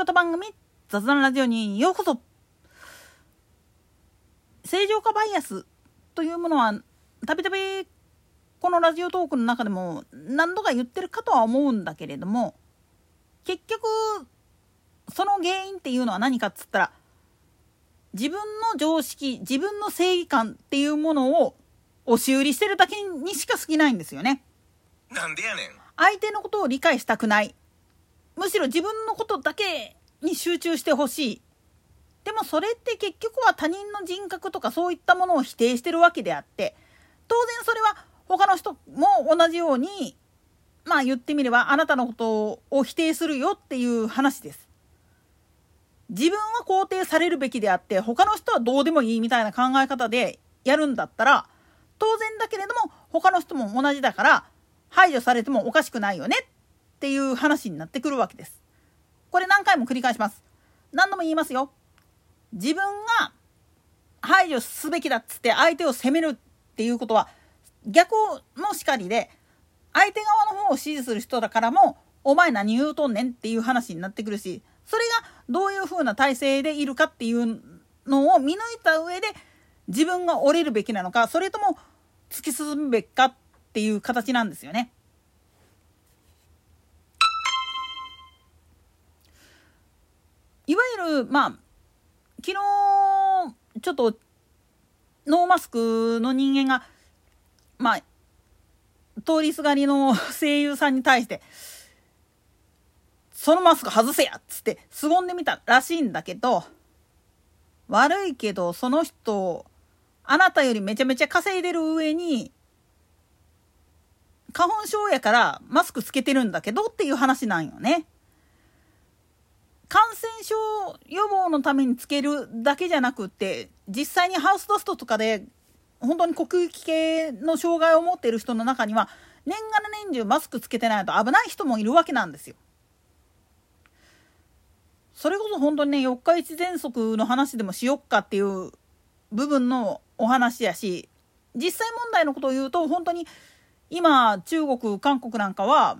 型番組雑談ラジオにようこそ正常化バイアスというものはたびたびこのラジオトークの中でも何度か言ってるかとは思うんだけれども結局その原因っていうのは何かっつったら自分の常識自分の正義感っていうものを押し売りしてるだけにしか過ぎないんですよね。なんでやねん。相手のことを理解したくないむしろ自分のことだけに集中してほしいでもそれって結局は他人の人格とかそういったものを否定してるわけであって当然それは他の人も同じようにまあ言ってみればあなたのことを否定するよっていう話です。自分は肯定されるべきであって他の人はどうでもいいみたいな考え方でやるんだったら当然だけれども他の人も同じだから排除されてもおかしくないよねっていう話になってくるわけです。これ何回も繰り返します。何度も言いますよ。自分が排除すべきだっつって相手を責めるっていうことは逆のしかりで相手側の方を支持する人だからもお前何言うとんねんっていう話になってくるしそれがどういうふうな体制でいるかっていうのを見抜いた上で自分が折れるべきなのかそれとも突き進むべきかっていう形なんですよね。るまあ昨日ちょっとノーマスクの人間がまあ通りすがりの 声優さんに対して「そのマスク外せや!」っつって凄んでみたらしいんだけど悪いけどその人あなたよりめちゃめちゃ稼いでる上に花粉症やからマスクつけてるんだけどっていう話なんよね。感染症予防のためにつけるだけじゃなくって実際にハウスダストとかで本当に呼吸器系の障害を持っている人の中には年がら年中マスクつけてないと危ない人もいるわけなんですよ。それこそ本当にね四日市喘息の話でもしよっかっていう部分のお話やし実際問題のことを言うと本当に今中国韓国なんかは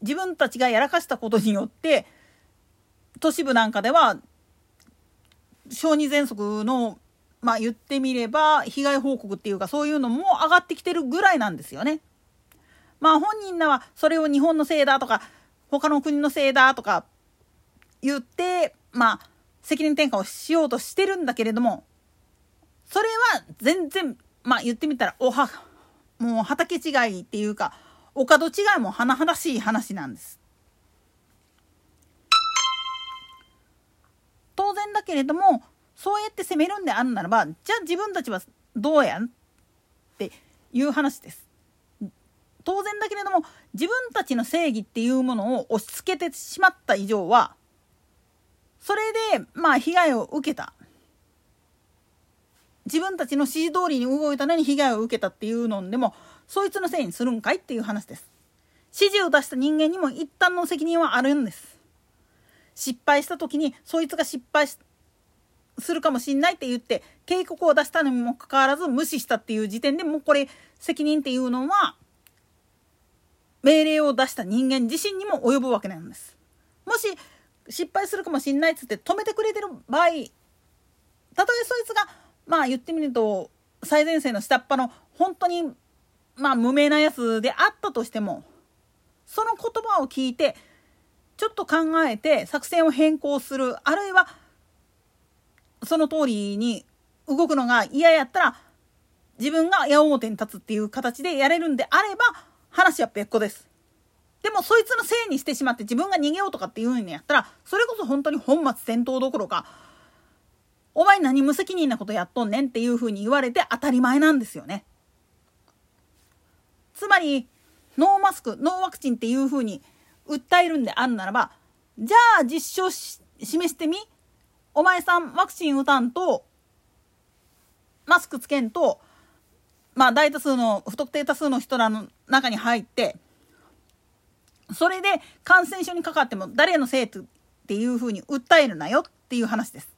自分たちがやらかしたことによって都市部なんかでは小児喘息のまあ言ってみれば被害報告っていうかそういうのも上がってきてるぐらいなんですよね。まあ本人らはそれを日本のせいだとか他の国のせいだとか言ってまあ責任転嫁をしようとしてるんだけれどもそれは全然まあ言ってみたらおはもう畑違いっていうかお門違いも甚だしい話なんです。当然だけれどもそうやって責めるんであるならばじゃあ自分たちはどうやんっていう話です。当然だけれども自分たちの正義っていうものを押し付けてしまった以上はそれでまあ被害を受けた。自分たちの指示通りに動いたのに被害を受けたっていうのでもそいつのせいにするんかいっていう話です。指示を出した人間にも一旦の責任はあるんです。失敗した時にそいつが失敗するかもしんないって言って警告を出したのにもかかわらず無視したっていう時点でもうこれ責任っていうのは命令を出した人間自身にも及ぶわけなんです。もし失敗するかもしんないっつって止めてくれてる場合たとえそいつがまあ言ってみると最前線の下っ端の本当にまあ無名なやつであったとしてもその言葉を聞いてちょっと考えて作戦を変更するあるいはその通りに動くのが嫌やったら自分が矢面に立つっていう形でやれるんであれば話は別個です。でもそいつのせいにしてしまって自分が逃げようとかっていうんやったらそれこそ本当に本末転倒どころかお前何無責任なことやっとんねんっていうふうに言われて当たり前なんですよね。つまりノーマスクノーワクチンっていうふうに訴えるんであるならばじゃあ実証し示してみお前さんワクチン打たんとマスクつけんとまあ大多数の不特定多数の人らの中に入ってそれで感染症にかかっても誰のせいっていうふうに訴えるなよっていう話です。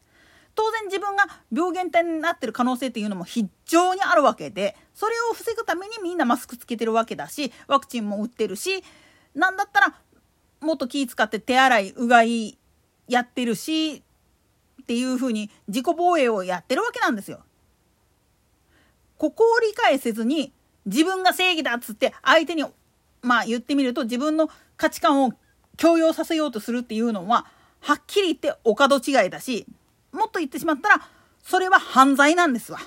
当然自分が病原体になってる可能性っていうのも非常にあるわけでそれを防ぐためにみんなマスクつけてるわけだしワクチンも打ってるし何だったらもっと気使って手洗いうがいやってるしっていうふうに自己防衛をやってるわけなんですよ。ここを理解せずに自分が正義だっつって相手にまあ言ってみると自分の価値観を強要させようとするっていうのははっきり言ってお門違いだしもっと言ってしまったらそれは犯罪なんですわ。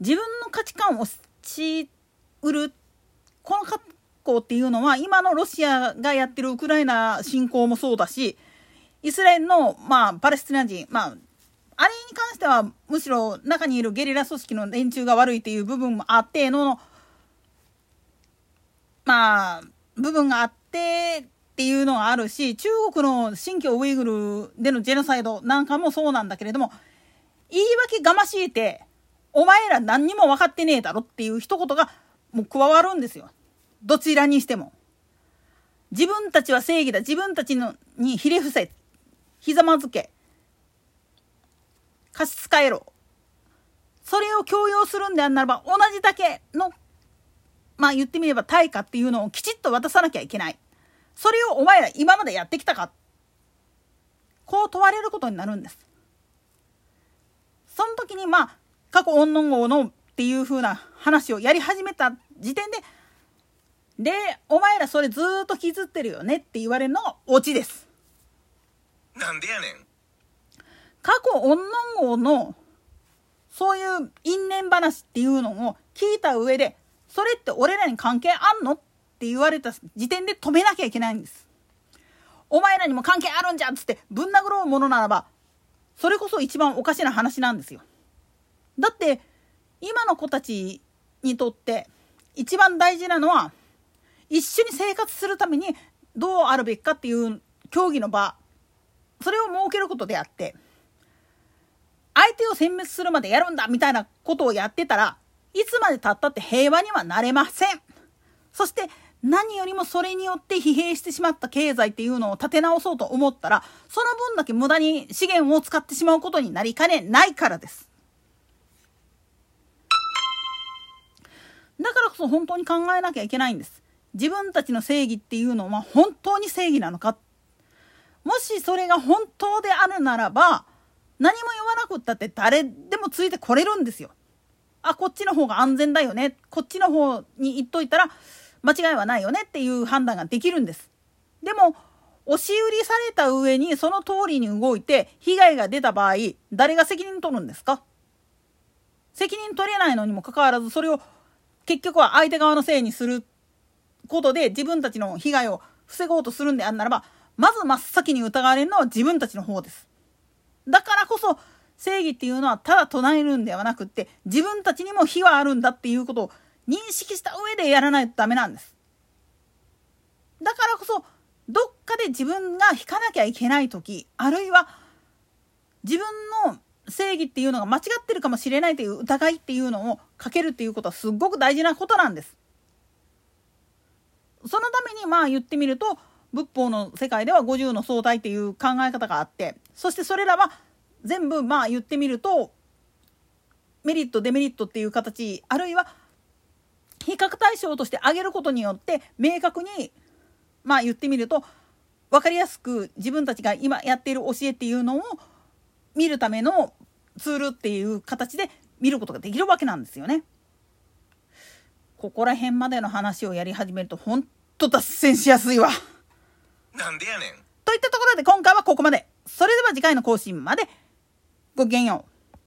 自分の価値観をし売るこの格好っていうのは今のロシアがやってるウクライナ侵攻もそうだしイスラエルの、まあ、パレスチナ人、まあ、あれに関してはむしろ中にいるゲリラ組織の連中が悪いっていう部分もあってのまあ部分があってっていうのがあるし中国の新疆ウイグルでのジェノサイドなんかもそうなんだけれども言い訳がましいてお前ら何にも分かってねえだろっていう一言がもう加わるんですよ。どちらにしても。自分たちは正義だ。自分たちのにひれ伏せ。ひざまずけ。貸し使えろ。それを強要するんであんならば、同じだけの、まあ言ってみれば対価っていうのをきちっと渡さなきゃいけない。それをお前ら今までやってきたか。こう問われることになるんです。その時にまあ、過去オンノン号のっていう風な話をやり始めた時点で、で、お前らそれずっと傷ってるよねって言われるのがオチです。なんでやねん。過去オンノン号のそういう因縁話っていうのを聞いた上で、それって俺らに関係あんのって言われた時点で止めなきゃいけないんです。お前らにも関係あるんじゃっつってぶん殴ろうものならば、それこそ一番おかしな話なんですよ。だって、今の子たちにとって一番大事なのは、一緒に生活するためにどうあるべきかっていう競技の場、それを設けることであって、相手を殲滅するまでやるんだみたいなことをやってたらいつまでたったって平和にはなれません。そして何よりもそれによって疲弊してしまった経済っていうのを立て直そうと思ったらその分だけ無駄に資源を使ってしまうことになりかねないからです。こそ本当に考えなきゃいけないんです。自分たちの正義っていうのは本当に正義なのかもしそれが本当であるならば何も言わなくったって誰でもついてこれるんですよ。あ、こっちの方が安全だよね。こっちの方に行っといたら間違いはないよねっていう判断ができるんです。でも、押し売りされた上にその通りに動いて被害が出た場合、誰が責任取るんですか？責任取れないのにもかかわらずそれを結局は相手側のせいにすることで自分たちの被害を防ごうとするんであんならば、まず真っ先に疑われるのは自分たちの方です。だからこそ正義っていうのはただ唱えるんではなくって自分たちにも非はあるんだっていうことを認識した上でやらないとダメなんです。だからこそどっかで自分が引かなきゃいけない時あるいは自分の正義っていうのが間違ってるかもしれないという疑いっていうのをかけるっていうことはすっごく大事なことなんです。そのためにまあ言ってみると仏法の世界では50の相対っていう考え方があってそしてそれらは全部まあ言ってみるとメリットデメリットっていう形あるいは比較対象として挙げることによって明確にまあ言ってみると分かりやすく自分たちが今やっている教えっていうのを見るためのツールっていう形で見ることができるわけなんですよね。ここら辺までの話をやり始めるとほんと脱線しやすいわ。なんでやねん。といったところで今回はここまで。それでは次回の更新まで。ごきげんよう。